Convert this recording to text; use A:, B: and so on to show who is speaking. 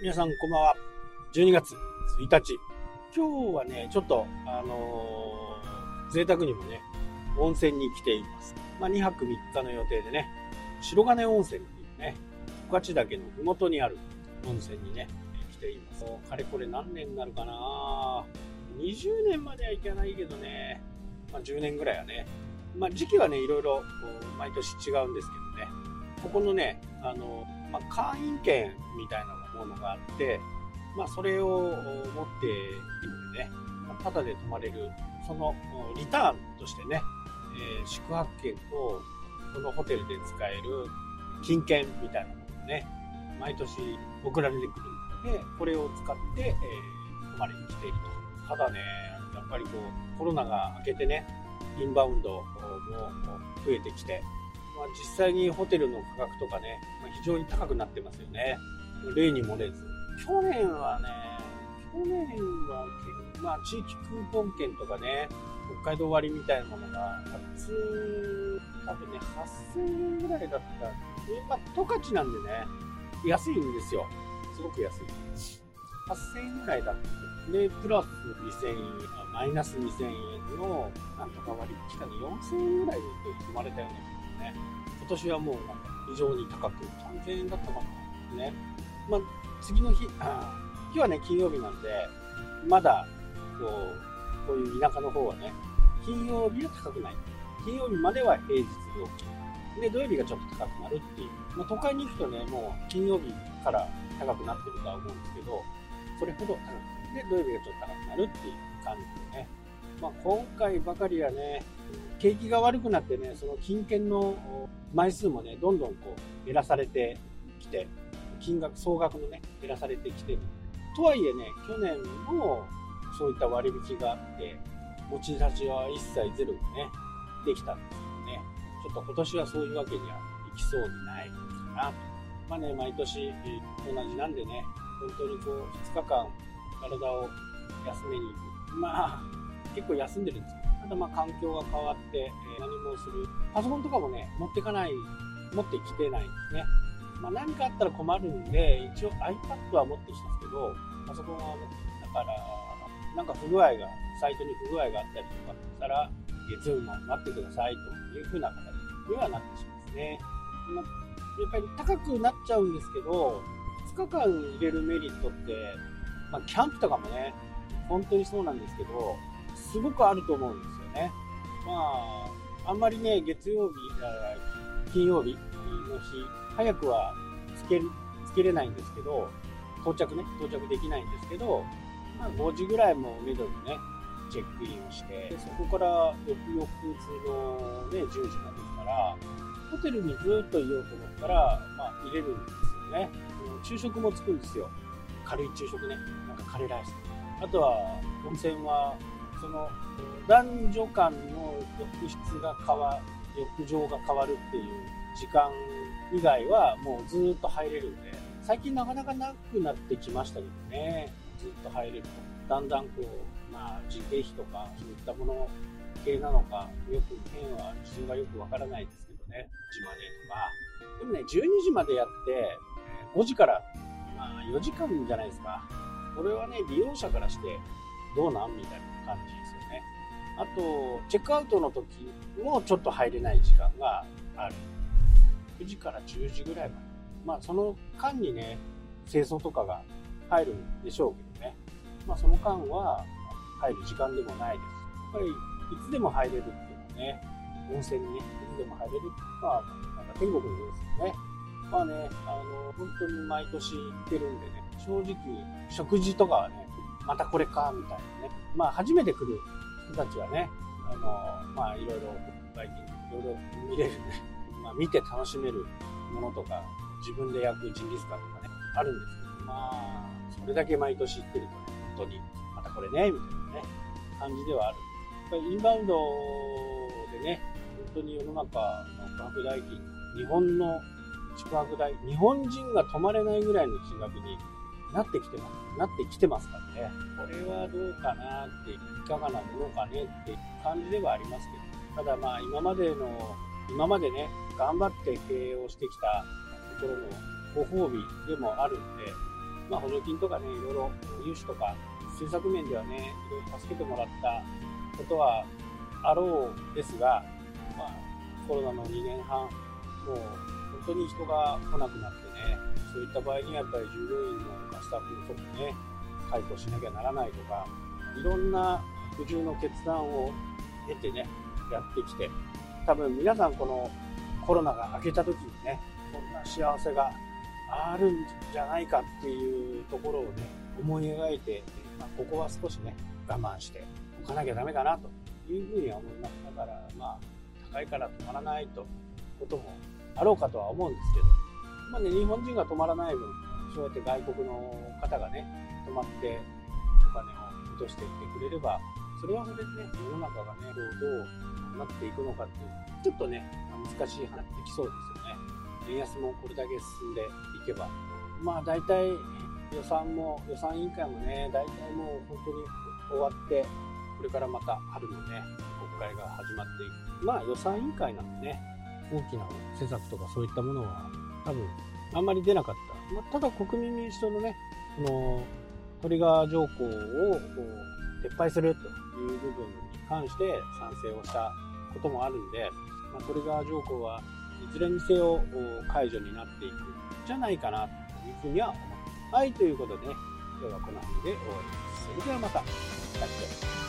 A: 皆さんこんばんは。12月1日。今日はね、ちょっと、あのー、贅沢にもね、温泉に来ています。まあ、2泊3日の予定でね、白金温泉っていうね、十勝岳の麓にある温泉にね、来ています。かれこれ何年になるかな20年まではいかないけどね、まあ、10年ぐらいはね、まあ、時期はね、いろいろ毎年違うんですけどね、ここのね、あの、まあ、会員券みたいなものがあって、まあ、それを持っているのでね、ただで泊まれる、そのリターンとしてね、えー、宿泊券と、このホテルで使える金券みたいなものがね、毎年送られてくるので、これを使って、えー、泊まりに来ていると。ただね、やっぱりこう、コロナが明けてね、インバウンドも増えてきて、まあ、実際にホテルの価格とかね、まあ、非常に高くなってますよね。例に漏れず。去年はね、去年は、まあ、地域クーポン券とかね、北海道割みたいなものが、初、多分ね、8000円ぐらいだった。まあ、十勝なんでね、安いんですよ。すごく安い。8000円ぐらいだった。で、プラス2000円、マイナス2000円の、なんとか割引かね、4000円ぐらいで生まれたようなね。今年はもう非常に高く、3000円だったかな。ね。まあ、次の日、あ日はね、金曜日なんで、まだ、こう、こういう田舎の方はね、金曜日は高くない。金曜日までは平日料金。で、土曜日がちょっと高くなるっていう。まあ、都会に行くとね、もう金曜日から高くなってるとは思うんですけど、それほど高くで、土曜日がちょっと高くなるっていう感じでね。まあ、今回ばかりはね、景気が悪くなってね、その金券の枚数もね、どんどんこう減らされてきて、金額、総額のね、減らされてきてる。とはいえね、去年もそういった割引があって、持ち出しは一切ゼロでね、できたんですけどね、ちょっと今年はそういうわけにはいきそうにないかなと。まあね、毎年同じなんでね、本当にこう、2日間体を休めに行く。まあ、結構休んでるんですただまあ環境が変わって、え何もする。パソコンとかもね、持ってかない、持ってきてないんですね。まあ、何かあったら困るんで、一応 iPad は持ってきたんですけど、パソコンは持ってきたから、なんか不具合が、サイトに不具合があったりとかしたら、月曜日まで待ってくださいというふうな形にはなってしまうんですね。まあ、やっぱり高くなっちゃうんですけど、2日間入れるメリットって、まあ、キャンプとかもね、本当にそうなんですけど、すごくあると思うんですよね。まあ、あんまりね、月曜日、金曜日の日、早くはつけ、つけれないんですけど、到着ね、到着できないんですけど、まあ、5時ぐらいもめどにね、チェックインをして、そこから翌々日のね、10時までから、ホテルにずっといようと思ったら、まあ、入れるんですよね。昼食もつくんですよ。軽い昼食ね。なんかカレーライス。あとは、温泉はその男女間の浴室が変わ浴場が変わるっていう時間以外はもうずっと入れるんで最近なかなかなくなってきましたけどね。ずっと入れると。だんだんこうまあ人件費とかそういったもの系なのかよく変は基準がよくわからないですけどね。島でとかでもね12時までやって5時からまあ4時間じゃないですか。これはね利用者からしてどうなんみたいな感じですよね。あと、チェックアウトの時もちょっと入れない時間がある。9時から10時ぐらいまで。まあ、その間にね、清掃とかが入るんでしょうけどね。まあ、その間は入る時間でもないです。やっぱり、いつでも入れるっていうのはね、温泉にね、いつでも入れる。まあ、なんか天国のようですよね。まあね、あの、本当に毎年行ってるんでね、正直、食事とかはね、またこれか、みたいなね。まあ、初めて来る人たちはね、あの、まあ、いろいろ、バイキング、いろいろ見れるね、まあ、見て楽しめるものとか、自分で焼くジンギスカンとかね、あるんですけど、まあ、それだけ毎年行ってるとね、本当に、またこれね、みたいなね、感じではある。やっぱりインバウンドでね、本当に世の中の価格代金、日本の宿泊代、日本人が泊まれないぐらいの金額になってきてます、なってきてますからね。これはどうかなって、いかがなものかねって感じではありますけど、ただまあ今までの、今までね、頑張って経営をしてきたところのご褒美でもあるんで、まあ、補助金とかね、いろいろ融資とか、政策面ではね、いろいろ助けてもらったことはあろうですが、まあ、コロナの2年半、もう本当に人が来なくなってね、そういった場合にやっぱり従業員のスタッフのとこね、解雇しなきゃならないとか、いろんな苦渋の決断を経てね、やってきて、多分皆さんこのコロナが明けた時にね、こんな幸せがあるんじゃないかっていうところをね、思い描いて、まあ、ここは少しね、我慢しておかなきゃダメかなというふうには思います。だから、まあ、高いから止まらないとこともあろうかとは思うんですけど、まあね、日本人が止まらない分、そうやって外国の方がね、止まってお金を落としていってくれれば、それはそれでね、世の中がね、どうどうなっていくのかっていう、ちょっとね、難しい話できそうですよね。円安もこれだけ進んでいけば。まあ大体予算も、予算委員会もね、大体もう本当に終わって、これからまた春のね、国会が始まっていく。まあ予算委員会なんでね、大きな施策とかそういったものは多分あんまり出なかった。まあ、ただ国民民主党のね、このトリガー条項を撤廃するという部分に関して賛成をしたこともあるんで、まあ、トリガー条項はいずれにせよ解除になっていくんじゃないかなというふうには思います。はい、ということでね、今日はこの辺で終わります。それではまた。